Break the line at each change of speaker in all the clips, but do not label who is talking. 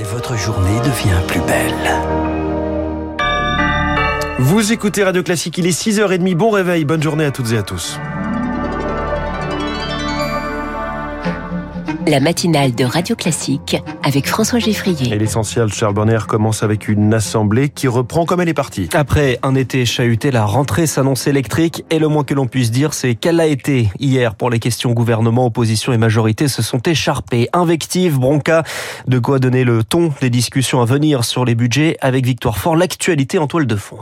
et votre journée devient plus belle.
Vous écoutez Radio Classique, il est 6h30, bon réveil, bonne journée à toutes et à tous.
La matinale de Radio Classique avec François Geffrier.
Et l'essentiel, Charles Bonner commence avec une assemblée qui reprend comme elle est partie.
Après un été chahuté, la rentrée s'annonce électrique et le moins que l'on puisse dire, c'est qu'elle a été hier pour les questions gouvernement, opposition et majorité se sont écharpés. Invectives, bronca, de quoi donner le ton des discussions à venir sur les budgets avec Victoire Fort, l'actualité en toile de fond.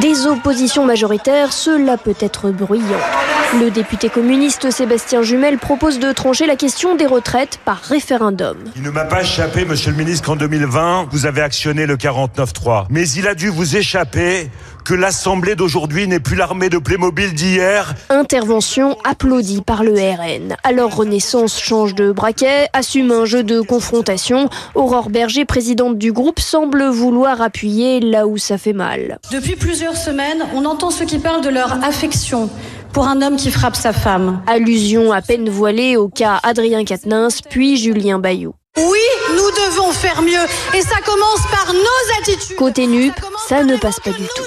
Des oppositions majoritaires, cela peut être bruyant. Le député communiste Sébastien Jumel propose de trancher la question des retraites par référendum.
Il ne m'a pas échappé, monsieur le ministre, qu'en 2020, vous avez actionné le 49-3. Mais il a dû vous échapper que l'Assemblée d'aujourd'hui n'est plus l'armée de Playmobil d'hier.
Intervention applaudie par le RN. Alors Renaissance change de braquet, assume un jeu de confrontation. Aurore Berger, présidente du groupe, semble vouloir appuyer là où ça fait mal.
Depuis plusieurs semaines, on entend ceux qui parlent de leur affection pour un homme qui frappe sa femme.
Allusion à peine voilée au cas Adrien Quatennens, puis Julien Bayou.
Oui, nous devons faire mieux. Et ça commence par nos attitudes.
Côté NUP, ça, ne passe pas du tout.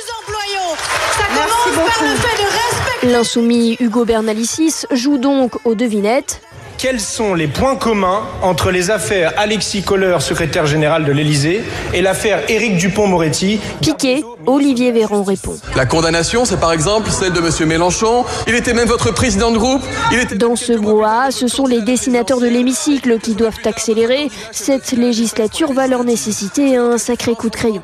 Ça commence par le fait de respecter.
L'insoumis Hugo Bernalicis joue donc aux devinettes
quels sont les points communs entre les affaires Alexis Kohler, secrétaire général de l'Élysée, et l'affaire Éric Dupont-Moretti
Piqué, Olivier Véran répond.
La condamnation, c'est par exemple celle de M. Mélenchon. Il était même votre président de groupe. Il était...
Dans ce brouhaha, ce sont les dessinateurs de l'hémicycle qui doivent accélérer. Cette législature va leur nécessiter un sacré coup de crayon.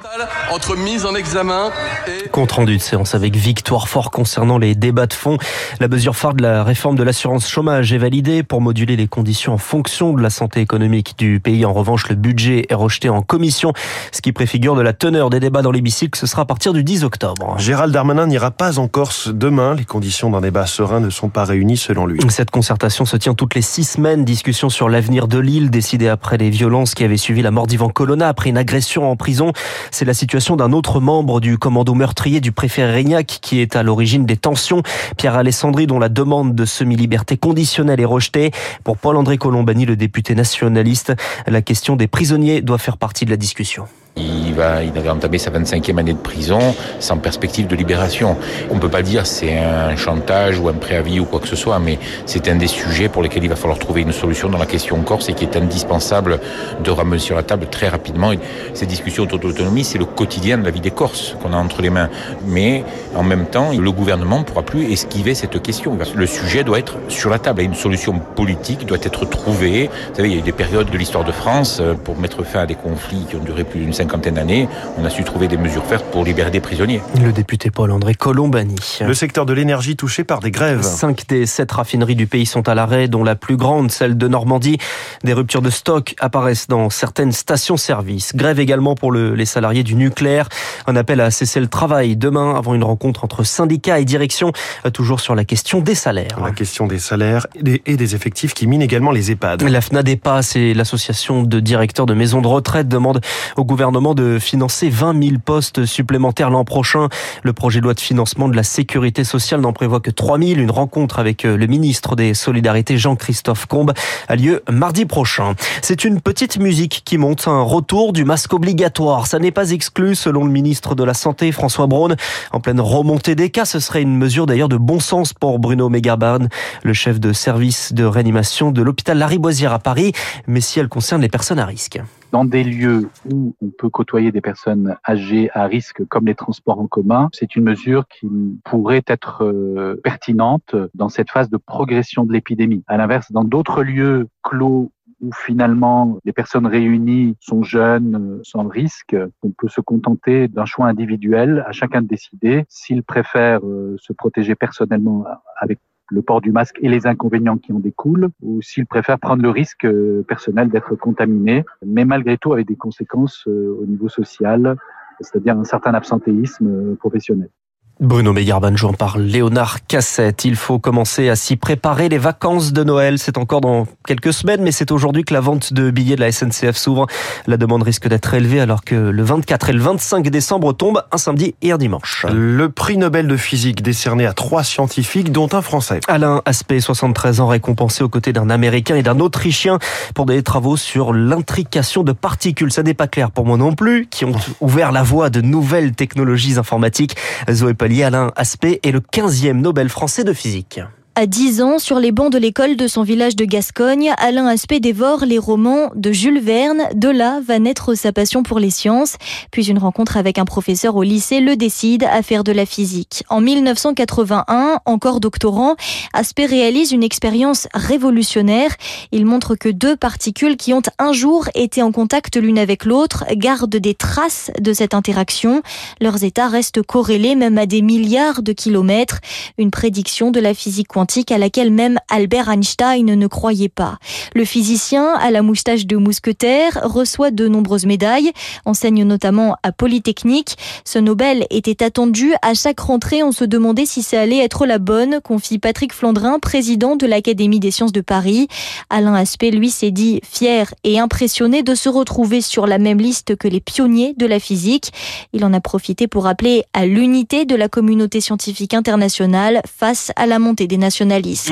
Entre mise en examen et...
Compte rendu de séance avec Victoire Fort concernant les débats de fond. La mesure phare de la réforme de l'assurance chômage est validée pour moduler les conditions en fonction de la santé économique du pays. En revanche, le budget est rejeté en commission, ce qui préfigure de la teneur des débats dans l'hémicycle. Ce sera à partir du 10 octobre.
Gérald Darmanin n'ira pas en Corse demain. Les conditions d'un débat serein ne sont pas réunies selon lui.
Cette concertation se tient toutes les six semaines. Discussion sur l'avenir de l'île décidée après les violences qui avaient suivi la mort d'Ivan Colonna après une agression en prison. C'est la situation d'un autre membre du commando meurtrier du préfet Régnac qui est à l'origine des tensions. Pierre Alessandri, dont la demande de semi-liberté conditionnelle est rejetée. Pour Paul-André Colombani, le député nationaliste, la question des prisonniers doit faire partie de la discussion.
Il va, il avait entamé sa 25e année de prison sans perspective de libération. On ne peut pas dire c'est un chantage ou un préavis ou quoi que ce soit, mais c'est un des sujets pour lesquels il va falloir trouver une solution dans la question corse et qui est indispensable de ramener sur la table très rapidement. Ces discussions autour de l'autonomie, c'est le quotidien de la vie des Corses qu'on a entre les mains. Mais en même temps, le gouvernement ne pourra plus esquiver cette question. Le sujet doit être sur la table et une solution politique doit être trouvée. Vous savez, il y a eu des périodes de l'histoire de France euh, pour mettre fin à des conflits qui ont duré plus d'une cinquantaine d'années, on a su trouver des mesures fermes pour libérer des prisonniers.
Le député Paul-André Colombani.
Le secteur de l'énergie touché par des grèves.
Cinq des sept raffineries du pays sont à l'arrêt, dont la plus grande, celle de Normandie. Des ruptures de stock apparaissent dans certaines stations-service. Grève également pour le, les salariés du nucléaire. Un appel à cesser le travail demain avant une rencontre entre syndicats et direction, toujours sur la question des salaires.
La question des salaires et des effectifs qui minent également les EHPAD.
La FNADEPA, c'est l'association de directeurs de maisons de retraite, demande au gouvernement de financer 20 000 postes supplémentaires l'an prochain. Le projet de loi de financement de la sécurité sociale n'en prévoit que 3 000. Une rencontre avec le ministre des Solidarités, Jean-Christophe Combe, a lieu mardi prochain. C'est une petite musique qui monte un retour du masque obligatoire. Ça n'est pas exclu, selon le ministre de la Santé, François Braun. En pleine remontée des cas, ce serait une mesure d'ailleurs de bon sens pour Bruno Megabarn, le chef de service de réanimation de l'hôpital Lariboisière à Paris, mais si elle concerne les personnes à risque
dans des lieux où on peut côtoyer des personnes âgées à risque comme les transports en commun, c'est une mesure qui pourrait être euh, pertinente dans cette phase de progression de l'épidémie. À l'inverse, dans d'autres lieux clos où finalement les personnes réunies sont jeunes, euh, sans risque, on peut se contenter d'un choix individuel, à chacun de décider s'il préfère euh, se protéger personnellement avec le port du masque et les inconvénients qui en découlent, ou s'ils préfèrent prendre le risque euh, personnel d'être contaminé, mais malgré tout avec des conséquences au niveau social, c'est-à-dire un certain absentéisme professionnel.
Bruno Mégarbanjo par Léonard Cassette. Il faut commencer à s'y préparer. Les vacances de Noël, c'est encore dans quelques semaines, mais c'est aujourd'hui que la vente de billets de la SNCF s'ouvre. La demande risque d'être élevée alors que le 24 et le 25 décembre tombent un samedi et un dimanche.
Le prix Nobel de physique décerné à trois scientifiques, dont un Français.
Alain Aspect, 73 ans, récompensé aux côtés d'un Américain et d'un Autrichien pour des travaux sur l'intrication de particules. Ça n'est pas clair pour moi non plus, qui ont ouvert la voie de nouvelles technologies informatiques. Zoé Alain Aspect est le 15e Nobel français de physique.
À 10 ans, sur les bancs de l'école de son village de Gascogne, Alain Aspect dévore les romans de Jules Verne. De là va naître sa passion pour les sciences. Puis une rencontre avec un professeur au lycée le décide à faire de la physique. En 1981, encore doctorant, Aspect réalise une expérience révolutionnaire. Il montre que deux particules qui ont un jour été en contact l'une avec l'autre gardent des traces de cette interaction. Leurs états restent corrélés même à des milliards de kilomètres. Une prédiction de la physique quantique à laquelle même Albert Einstein ne croyait pas. Le physicien, à la moustache de mousquetaire, reçoit de nombreuses médailles, enseigne notamment à Polytechnique. Ce Nobel était attendu à chaque rentrée. On se demandait si ça allait être la bonne, confie Patrick Flandrin, président de l'Académie des sciences de Paris. Alain Aspect, lui, s'est dit fier et impressionné de se retrouver sur la même liste que les pionniers de la physique. Il en a profité pour appeler à l'unité de la communauté scientifique internationale face à la montée des nations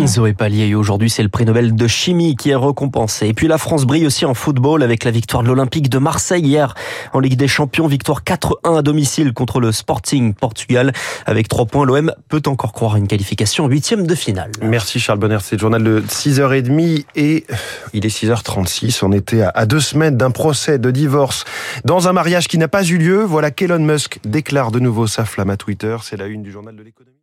Zoé Pallier, aujourd'hui c'est le prix Nobel de chimie qui est récompensé. Et puis la France brille aussi en football avec la victoire de l'Olympique de Marseille hier en Ligue des Champions. Victoire 4-1 à domicile contre le Sporting Portugal. Avec 3 points, l'OM peut encore croire à une qualification en huitième de finale.
Merci Charles Bonner, c'est le journal de 6h30 et il est 6h36. On était à deux semaines d'un procès de divorce dans un mariage qui n'a pas eu lieu. Voilà qu'Elon Musk déclare de nouveau sa flamme à Twitter. C'est la une du journal de l'économie.